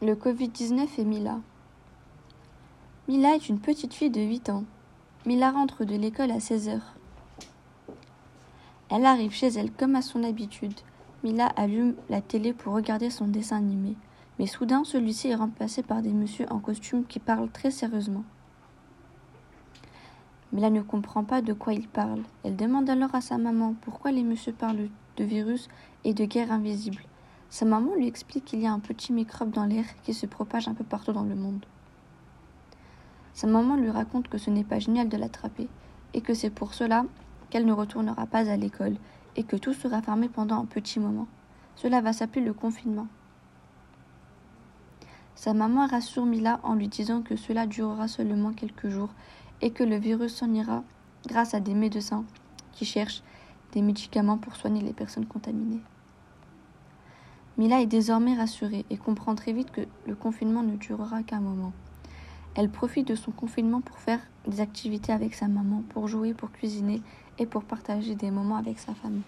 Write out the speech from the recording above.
Le Covid-19 et Mila. Mila est une petite fille de 8 ans. Mila rentre de l'école à 16 heures. Elle arrive chez elle comme à son habitude. Mila allume la télé pour regarder son dessin animé. Mais soudain, celui-ci est remplacé par des messieurs en costume qui parlent très sérieusement. Mila ne comprend pas de quoi ils parlent. Elle demande alors à sa maman pourquoi les messieurs parlent de virus et de guerre invisible. Sa maman lui explique qu'il y a un petit microbe dans l'air qui se propage un peu partout dans le monde. Sa maman lui raconte que ce n'est pas génial de l'attraper et que c'est pour cela qu'elle ne retournera pas à l'école et que tout sera fermé pendant un petit moment. Cela va s'appeler le confinement. Sa maman rassure Mila en lui disant que cela durera seulement quelques jours et que le virus s'en ira grâce à des médecins qui cherchent des médicaments pour soigner les personnes contaminées. Mila est désormais rassurée et comprend très vite que le confinement ne durera qu'un moment. Elle profite de son confinement pour faire des activités avec sa maman, pour jouer, pour cuisiner et pour partager des moments avec sa famille.